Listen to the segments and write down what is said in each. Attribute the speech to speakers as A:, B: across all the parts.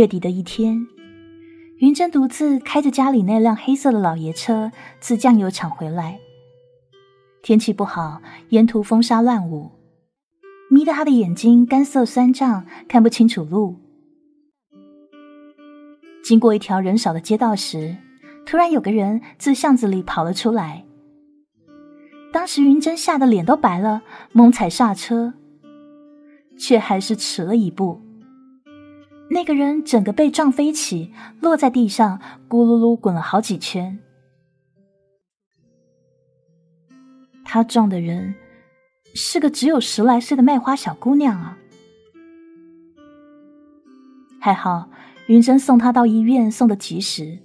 A: 月底的一天，云珍独自开着家里那辆黑色的老爷车自酱油厂回来。天气不好，沿途风沙乱舞，迷得他的眼睛干涩酸胀，看不清楚路。经过一条人少的街道时，突然有个人自巷子里跑了出来。当时云珍吓得脸都白了，猛踩刹车，却还是迟了一步。那个人整个被撞飞起，落在地上，咕噜噜滚了好几圈。他撞的人是个只有十来岁的卖花小姑娘啊！还好云珍送她到医院，送的及时。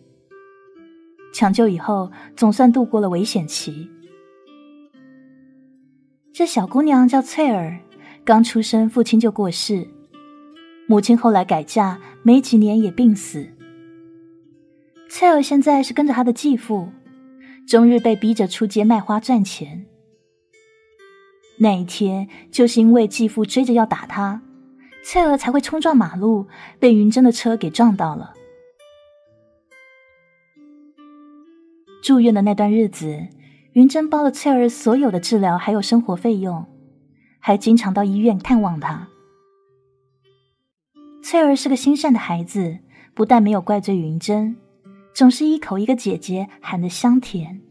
A: 抢救以后，总算度过了危险期。这小姑娘叫翠儿，刚出生父亲就过世，母亲后来改嫁，没几年也病死。翠儿现在是跟着她的继父，终日被逼着出街卖花赚钱。那一天，就是因为继父追着要打她，翠儿才会冲撞马路，被云珍的车给撞到了。住院的那段日子。云珍包了翠儿所有的治疗，还有生活费用，还经常到医院探望她。翠儿是个心善的孩子，不但没有怪罪云珍，总是一口一个姐姐喊得香甜。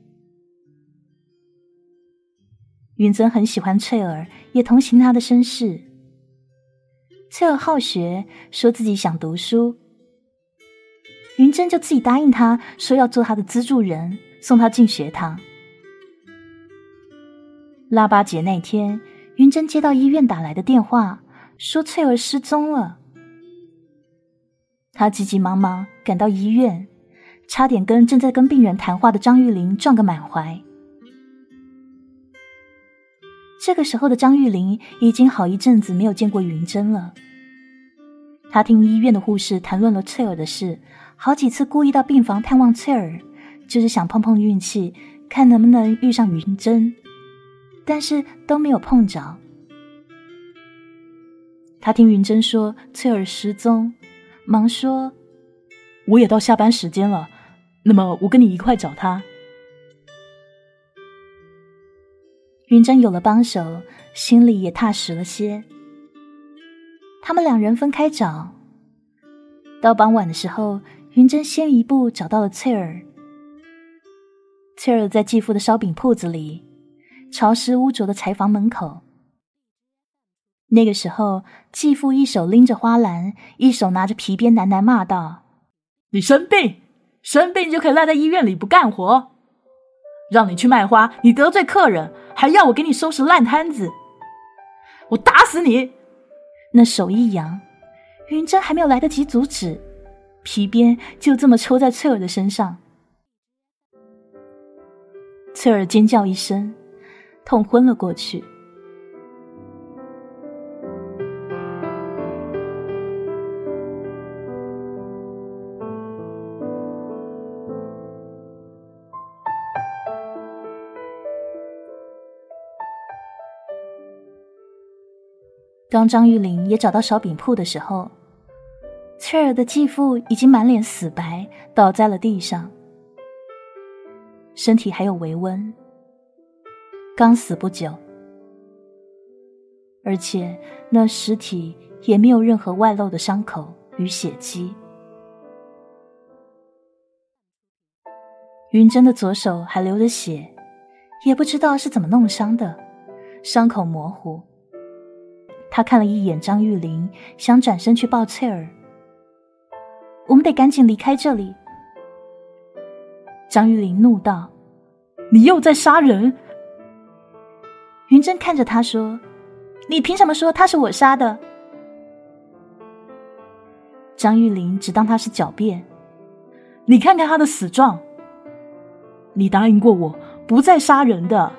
A: 云珍很喜欢翠儿，也同情她的身世。翠儿好学，说自己想读书，云珍就自己答应她说要做她的资助人，送她进学堂。腊八节那天，云珍接到医院打来的电话，说翠儿失踪了。他急急忙忙赶到医院，差点跟正在跟病人谈话的张玉玲撞个满怀。这个时候的张玉玲已经好一阵子没有见过云珍了。她听医院的护士谈论了翠儿的事，好几次故意到病房探望翠儿，就是想碰碰运气，看能不能遇上云珍。但是都没有碰着。他听云珍说翠儿失踪，忙说：“
B: 我也到下班时间了，那么我跟你一块找他。”
A: 云珍有了帮手，心里也踏实了些。他们两人分开找，到傍晚的时候，云珍先一步找到了翠儿。翠儿在继父的烧饼铺子里。潮湿污浊的柴房门口，那个时候，继父一手拎着花篮，一手拿着皮鞭，喃喃骂道：“
B: 你生病，生病就可以赖在医院里不干活，让你去卖花，你得罪客人，还要我给你收拾烂摊子，我打死你！”
A: 那手一扬，云珍还没有来得及阻止，皮鞭就这么抽在翠儿的身上，翠儿尖叫一声。痛昏了过去。当张玉玲也找到烧饼铺的时候，翠儿的继父已经满脸死白，倒在了地上，身体还有微温。刚死不久，而且那尸体也没有任何外露的伤口与血迹。云珍的左手还流着血，也不知道是怎么弄伤的，伤口模糊。他看了一眼张玉玲，想转身去抱翠儿。我们得赶紧离开这里。张玉玲怒道：“
B: 你又在杀人！”
A: 云珍看着他说：“你凭什么说他是我杀的？”张玉玲只当他是狡辩：“
B: 你看看他的死状，你答应过我不再杀人的。”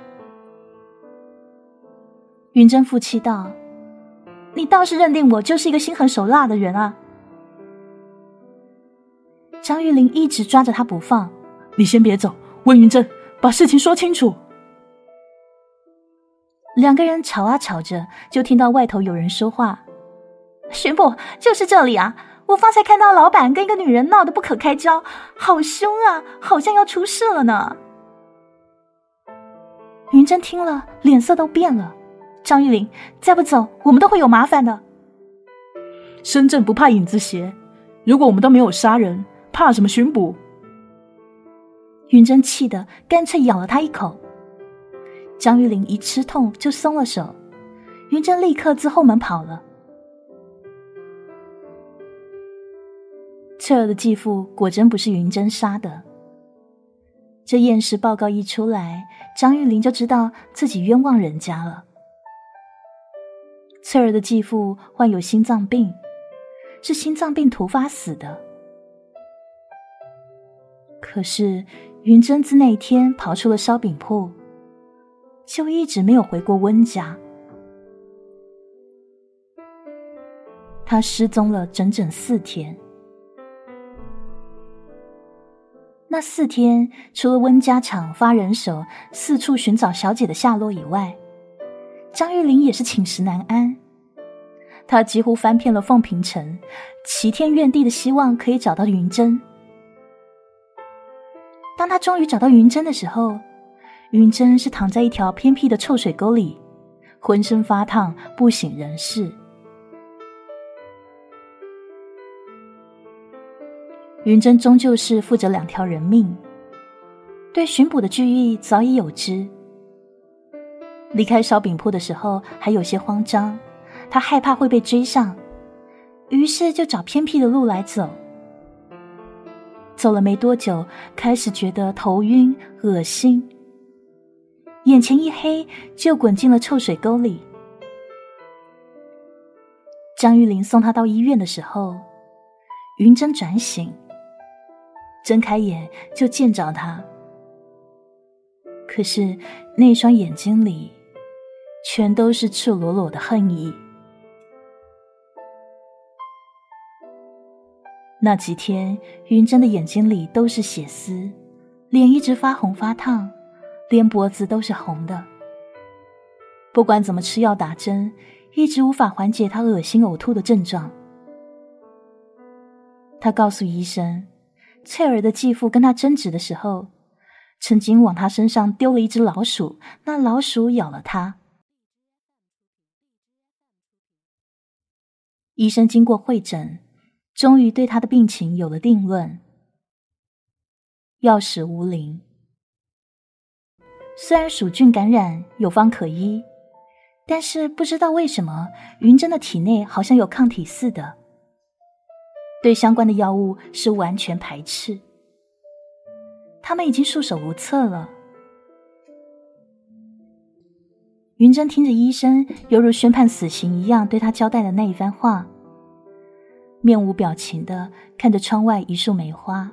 A: 云珍负气道：“你倒是认定我就是一个心狠手辣的人啊！”张玉玲一直抓着他不放：“
B: 你先别走，温云珍，把事情说清楚。”
A: 两个人吵啊吵着，就听到外头有人说话：“巡捕就是这里啊！我方才看到老板跟一个女人闹得不可开交，好凶啊，好像要出事了呢。云珍听了，脸色都变了。张玉玲，再不走，我们都会有麻烦的。
B: 深圳不怕影子斜，如果我们都没有杀人，怕什么巡捕？
A: 云珍气得干脆咬了他一口。张玉玲一吃痛就松了手，云珍立刻自后门跑了。翠儿的继父果真不是云珍杀的。这验尸报告一出来，张玉玲就知道自己冤枉人家了。翠儿的继父患有心脏病，是心脏病突发死的。可是云珍自那天跑出了烧饼铺，就一直没有回过温家。他失踪了整整四天。那四天，除了温家厂发人手四处寻找小姐的下落以外，张玉玲也是寝食难安，他几乎翻遍了凤平城，齐天怨地的希望可以找到云珍。当他终于找到云珍的时候，云珍是躺在一条偏僻的臭水沟里，浑身发烫，不省人事。云珍终究是负着两条人命，对巡捕的惧意早已有之。离开烧饼铺的时候还有些慌张，他害怕会被追上，于是就找偏僻的路来走。走了没多久，开始觉得头晕、恶心，眼前一黑，就滚进了臭水沟里。张玉玲送他到医院的时候，云珍转醒，睁开眼就见着他，可是那双眼睛里。全都是赤裸裸的恨意。那几天，云珍的眼睛里都是血丝，脸一直发红发烫，连脖子都是红的。不管怎么吃药打针，一直无法缓解她恶心呕吐的症状。他告诉医生，翠儿的继父跟他争执的时候，曾经往他身上丢了一只老鼠，那老鼠咬了他。医生经过会诊，终于对他的病情有了定论：药石无灵。虽然鼠菌感染有方可医，但是不知道为什么云珍的体内好像有抗体似的，对相关的药物是完全排斥。他们已经束手无策了。云珍听着医生犹如宣判死刑一样对他交代的那一番话，面无表情的看着窗外一束梅花，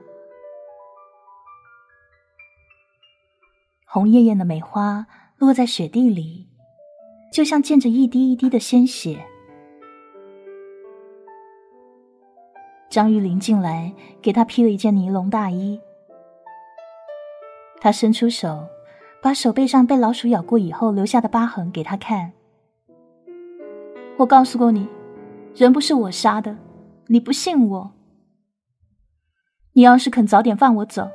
A: 红艳艳的梅花落在雪地里，就像溅着一滴一滴的鲜血。张玉玲进来给他披了一件尼龙大衣，他伸出手。把手背上被老鼠咬过以后留下的疤痕给他看。我告诉过你，人不是我杀的，你不信我。你要是肯早点放我走，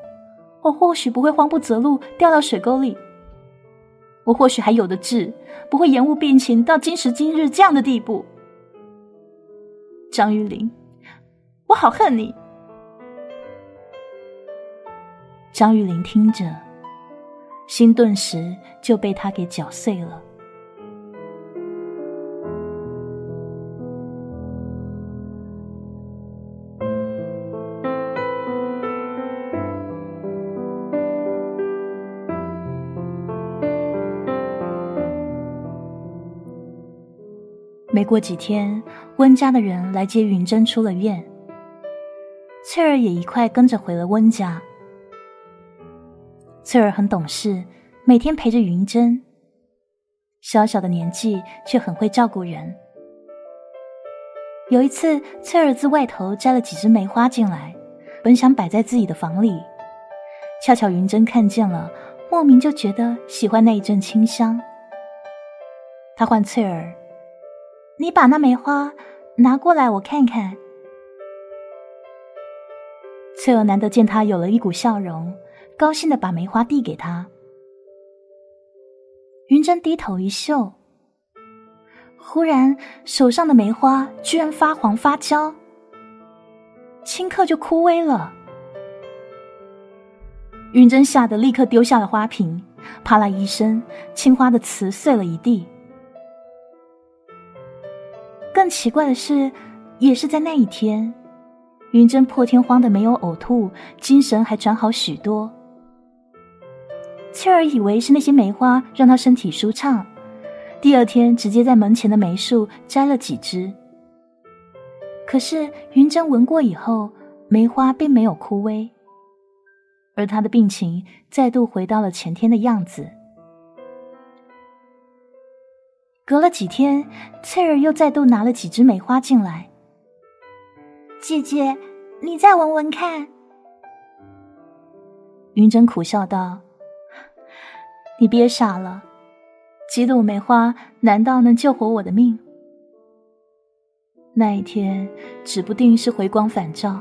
A: 我或许不会慌不择路掉到水沟里。我或许还有的治，不会延误病情到今时今日这样的地步。张玉玲，我好恨你。张玉玲听着。心顿时就被他给搅碎了。没过几天，温家的人来接云珍出了院，翠儿也一块跟着回了温家。翠儿很懂事，每天陪着云珍。小小的年纪却很会照顾人。有一次，翠儿自外头摘了几枝梅花进来，本想摆在自己的房里，恰巧云珍看见了，莫名就觉得喜欢那一阵清香。他唤翠儿：“你把那梅花拿过来，我看看。”翠儿难得见他有了一股笑容，高兴的把梅花递给他。云珍低头一嗅，忽然手上的梅花居然发黄发焦，顷刻就枯萎了。云珍吓得立刻丢下了花瓶，啪啦一声，青花的瓷碎了一地。更奇怪的是，也是在那一天，云珍破天荒的没有呕吐，精神还转好许多。翠儿以为是那些梅花让她身体舒畅，第二天直接在门前的梅树摘了几枝。可是云珍闻过以后，梅花并没有枯萎。而他的病情再度回到了前天的样子。隔了几天，翠儿又再度拿了几枝梅花进来。
C: 姐姐，你再闻闻看。
A: 云珍苦笑道：“你别傻了，几朵梅花难道能救活我的命？那一天指不定是回光返照。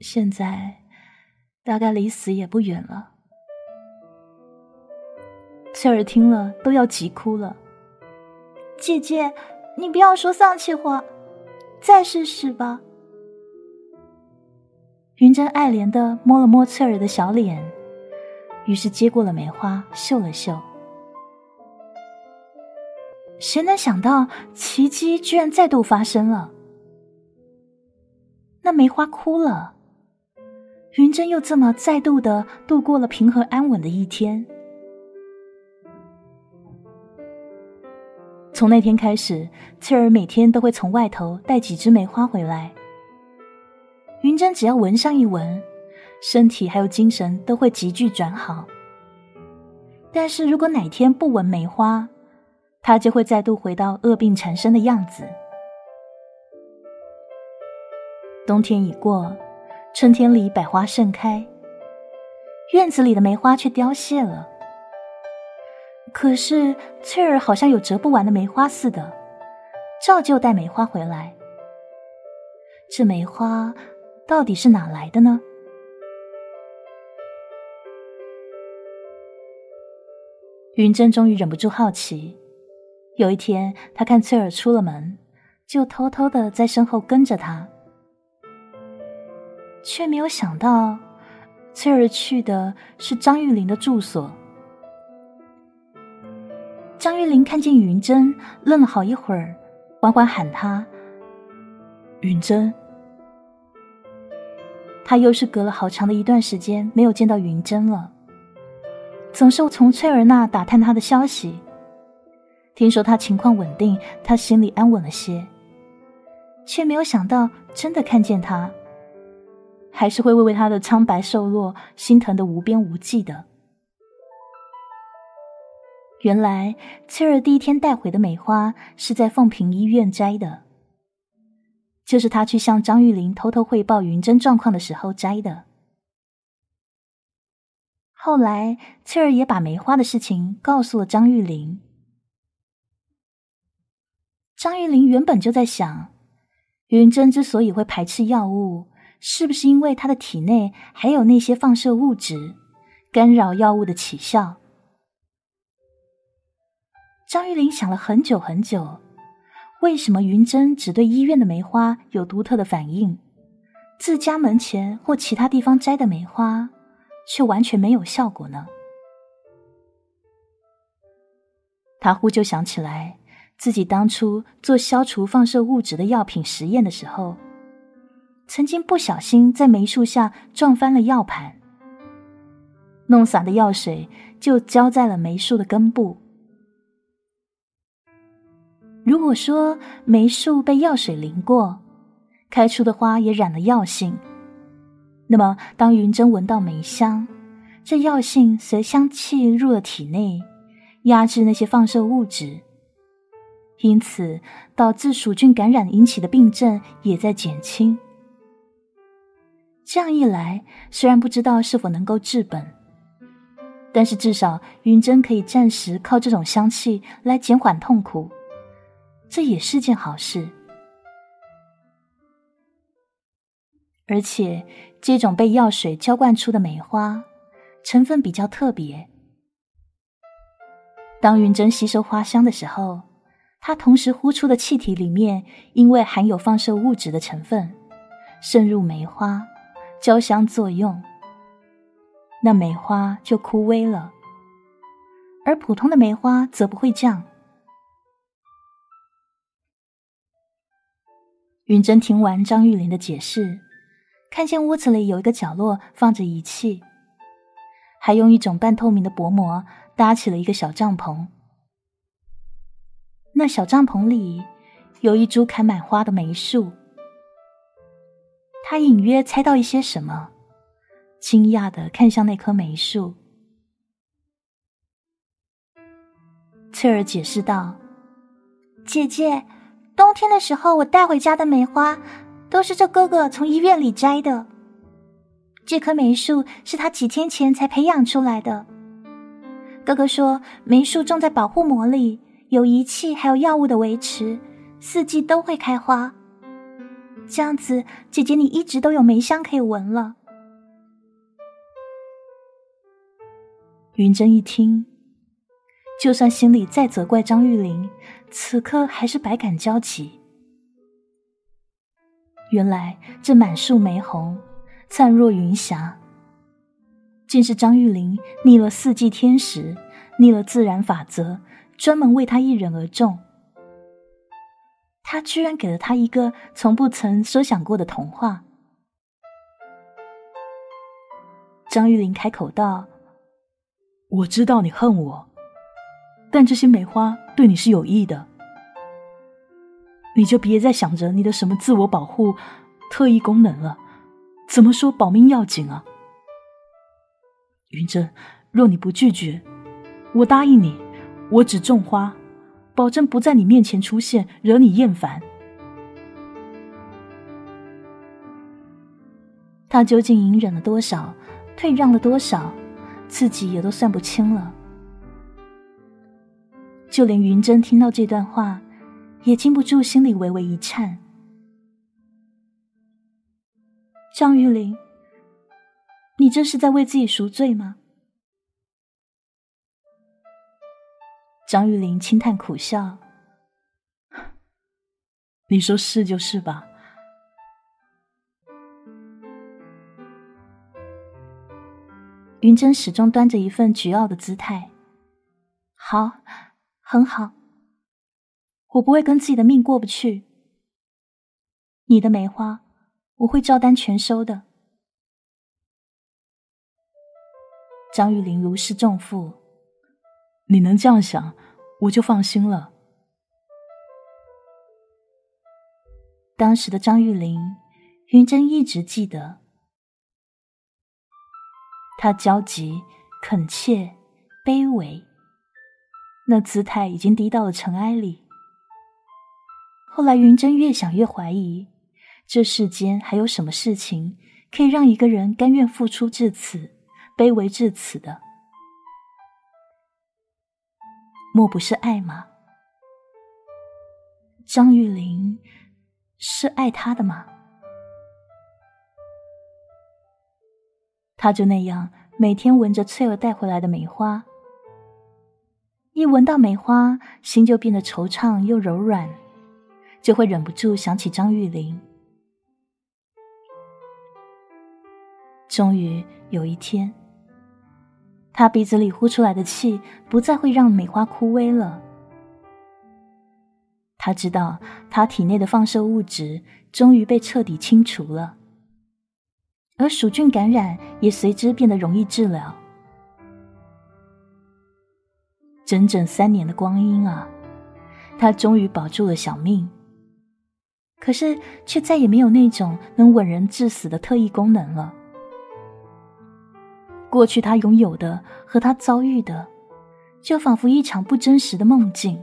A: 现在……”大概离死也不远了。翠儿听了都要急哭了。
C: 姐姐，你不要说丧气话，再试试吧。
A: 云珍爱怜的摸了摸翠儿的小脸，于是接过了梅花，嗅了嗅。谁能想到奇迹居然再度发生了？那梅花哭了。云珍又这么再度的度过了平和安稳的一天。从那天开始，翠儿每天都会从外头带几枝梅花回来。云珍只要闻上一闻，身体还有精神都会急剧转好。但是如果哪天不闻梅花，她就会再度回到恶病缠身的样子。冬天已过。春天里百花盛开，院子里的梅花却凋谢了。可是翠儿好像有折不完的梅花似的，照旧带梅花回来。这梅花到底是哪来的呢？云珍终于忍不住好奇。有一天，他看翠儿出了门，就偷偷的在身后跟着她。却没有想到，翠儿去的是张玉玲的住所。张玉玲看见云珍，愣了好一会儿，缓缓喊她：“云珍。”他又是隔了好长的一段时间没有见到云珍了，总是从翠儿那打探她的消息。听说她情况稳定，他心里安稳了些，却没有想到真的看见她。还是会为他的苍白瘦弱心疼的无边无际的。原来翠儿第一天带回的梅花是在凤平医院摘的，就是他去向张玉玲偷偷汇报云珍状况的时候摘的。后来翠儿也把梅花的事情告诉了张玉玲。张玉玲原本就在想，云珍之所以会排斥药物。是不是因为他的体内还有那些放射物质，干扰药物的起效？张玉玲想了很久很久，为什么云珍只对医院的梅花有独特的反应，自家门前或其他地方摘的梅花却完全没有效果呢？他忽就想起来，自己当初做消除放射物质的药品实验的时候。曾经不小心在梅树下撞翻了药盘，弄洒的药水就浇在了梅树的根部。如果说梅树被药水淋过，开出的花也染了药性，那么当云珍闻到梅香，这药性随香气入了体内，压制那些放射物质，因此导致鼠菌感染引起的病症也在减轻。这样一来，虽然不知道是否能够治本，但是至少云珍可以暂时靠这种香气来减缓痛苦，这也是件好事。而且这种被药水浇灌出的梅花，成分比较特别。当云珍吸收花香的时候，它同时呼出的气体里面，因为含有放射物质的成分，渗入梅花，交相作用，那梅花就枯萎了。而普通的梅花则不会这样。云珍听完张玉林的解释，看见屋子里有一个角落放着仪器，还用一种半透明的薄膜搭起了一个小帐篷。那小帐篷里有一株开满花的梅树，他隐约猜到一些什么，惊讶的看向那棵梅树。翠儿解释道：“
C: 姐姐。”冬天的时候，我带回家的梅花都是这哥哥从医院里摘的。这棵梅树是他几天前才培养出来的。哥哥说，梅树种在保护膜里，有仪器还有药物的维持，四季都会开花。这样子，姐姐你一直都有梅香可以闻了。
A: 云珍一听。就算心里再责怪张玉玲，此刻还是百感交集。原来这满树梅红，灿若云霞，竟是张玉玲逆了四季天时，逆了自然法则，专门为他一人而种。他居然给了他一个从不曾设想过的童话。张玉玲开口道：“
B: 我知道你恨我。”但这些梅花对你是有益的，你就别再想着你的什么自我保护、特异功能了。怎么说保命要紧啊？云珍，若你不拒绝，我答应你，我只种花，保证不在你面前出现，惹你厌烦。
A: 他究竟隐忍了多少，退让了多少，自己也都算不清了。就连云珍听到这段话，也禁不住心里微微一颤。张玉玲，你这是在为自己赎罪吗？张玉玲轻叹苦笑：“
B: 你说是就是吧。”
A: 云珍始终端着一份倨傲的姿态。好。很好，我不会跟自己的命过不去。你的梅花，我会照单全收的。张玉玲如释重负，
B: 你能这样想，我就放心了。
A: 当时的张玉玲，云珍一直记得，她焦急、恳切、卑微。那姿态已经低到了尘埃里。后来，云珍越想越怀疑，这世间还有什么事情可以让一个人甘愿付出至此、卑微至此的？莫不是爱吗？张玉玲是爱他的吗？他就那样每天闻着翠儿带回来的梅花。一闻到梅花，心就变得惆怅又柔软，就会忍不住想起张玉玲。终于有一天，他鼻子里呼出来的气不再会让梅花枯萎了。他知道，他体内的放射物质终于被彻底清除了，而鼠菌感染也随之变得容易治疗。整整三年的光阴啊，他终于保住了小命。可是，却再也没有那种能稳人致死的特异功能了。过去他拥有的和他遭遇的，就仿佛一场不真实的梦境。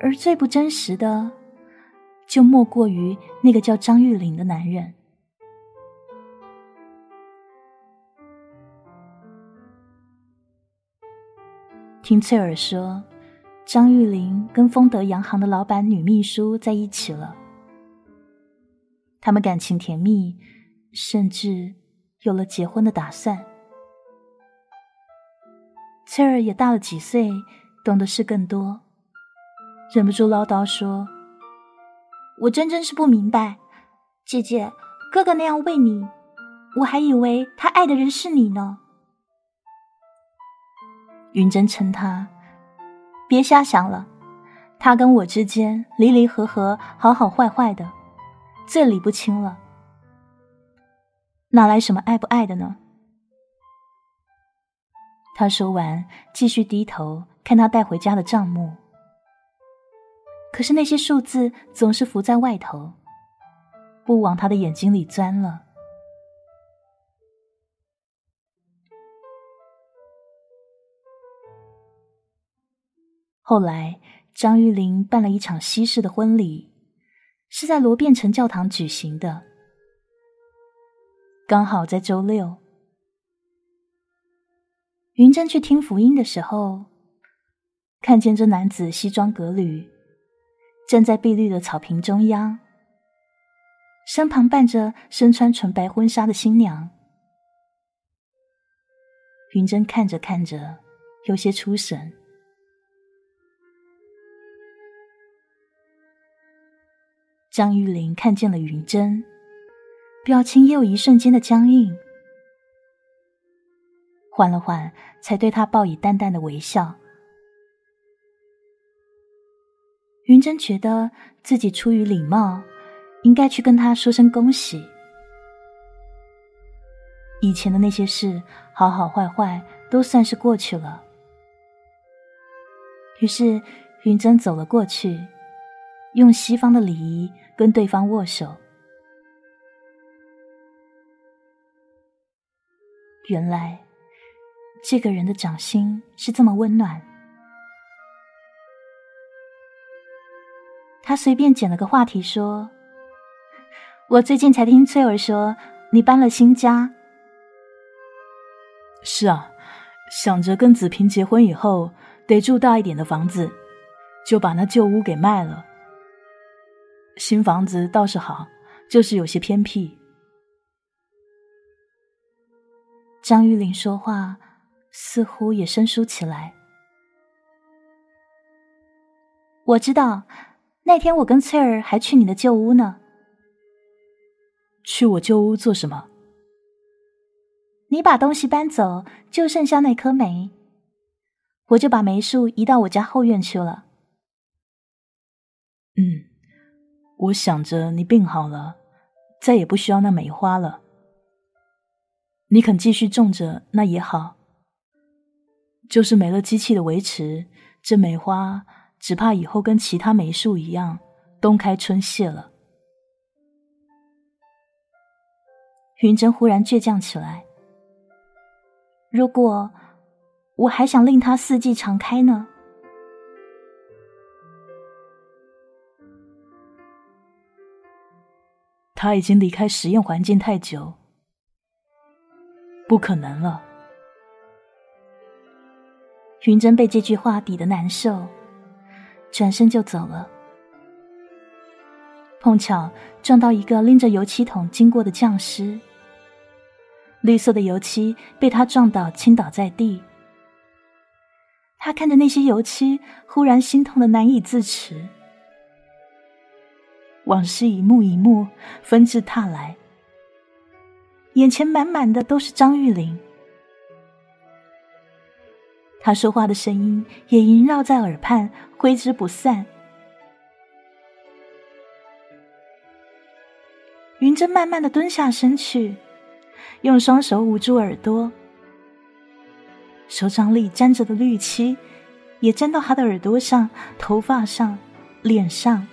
A: 而最不真实的，就莫过于那个叫张玉林的男人。听翠儿说，张玉玲跟丰德洋行的老板女秘书在一起了。他们感情甜蜜，甚至有了结婚的打算。翠儿也大了几岁，懂的事更多，忍不住唠叨说：“
C: 我真真是不明白，姐姐，哥哥那样为你，我还以为他爱的人是你呢。”
A: 云珍称他：“别瞎想了，他跟我之间离离合合，好好坏坏的，最理不清了，哪来什么爱不爱的呢？”他说完，继续低头看他带回家的账目。可是那些数字总是浮在外头，不往他的眼睛里钻了。后来，张玉玲办了一场西式的婚礼，是在罗变城教堂举行的，刚好在周六。云珍去听福音的时候，看见这男子西装革履，站在碧绿的草坪中央，身旁伴着身穿纯白婚纱的新娘。云珍看着看着，有些出神。张玉玲看见了云珍，表情也有一瞬间的僵硬。缓了缓，才对他报以淡淡的微笑。云珍觉得自己出于礼貌，应该去跟他说声恭喜。以前的那些事，好好坏坏，都算是过去了。于是，云珍走了过去，用西方的礼仪跟对方握手。原来。这个人的掌心是这么温暖。他随便捡了个话题说：“我最近才听翠儿说你搬了新家。”“
B: 是啊，想着跟子平结婚以后得住大一点的房子，就把那旧屋给卖了。新房子倒是好，就是有些偏僻。”
A: 张玉玲说话。似乎也生疏起来。我知道，那天我跟翠儿还去你的旧屋呢。
B: 去我旧屋做什么？
A: 你把东西搬走，就剩下那棵梅，我就把梅树移到我家后院去了。
B: 嗯，我想着你病好了，再也不需要那梅花了。你肯继续种着，那也好。就是没了机器的维持，这梅花只怕以后跟其他梅树一样，冬开春谢了。
A: 云珍忽然倔强起来。如果我还想令它四季常开呢？
B: 他已经离开实验环境太久，不可能了。
A: 云珍被这句话抵得难受，转身就走了。碰巧撞到一个拎着油漆桶经过的匠师，绿色的油漆被他撞倒，倾倒在地。他看着那些油漆，忽然心痛的难以自持。往事一幕一幕纷至沓来，眼前满满的都是张玉玲。他说话的声音也萦绕在耳畔，挥之不散。云珍慢慢的蹲下身去，用双手捂住耳朵，手掌里沾着的绿漆也沾到他的耳朵上、头发上、脸上。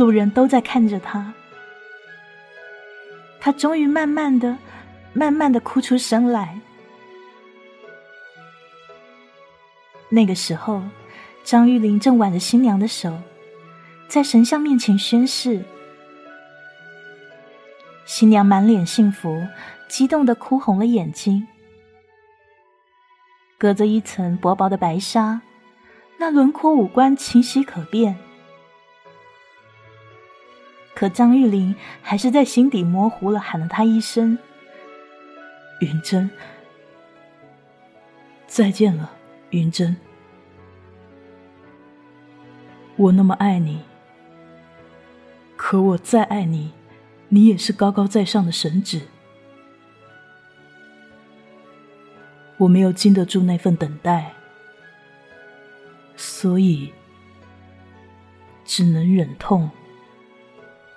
A: 路人都在看着他，他终于慢慢的。慢慢的哭出声来。那个时候，张玉玲正挽着新娘的手，在神像面前宣誓。新娘满脸幸福，激动的哭红了眼睛。隔着一层薄薄的白纱，那轮廓五官清晰可辨。
B: 可张玉玲还是在心底模糊了喊了他一声：“云珍，再见了，云珍。我那么爱你，可我再爱你，你也是高高在上的神旨。我没有经得住那份等待，所以只能忍痛。”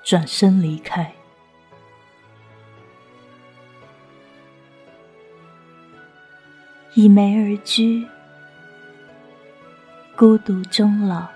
B: 转身离开，
C: 倚梅而居，孤独终老。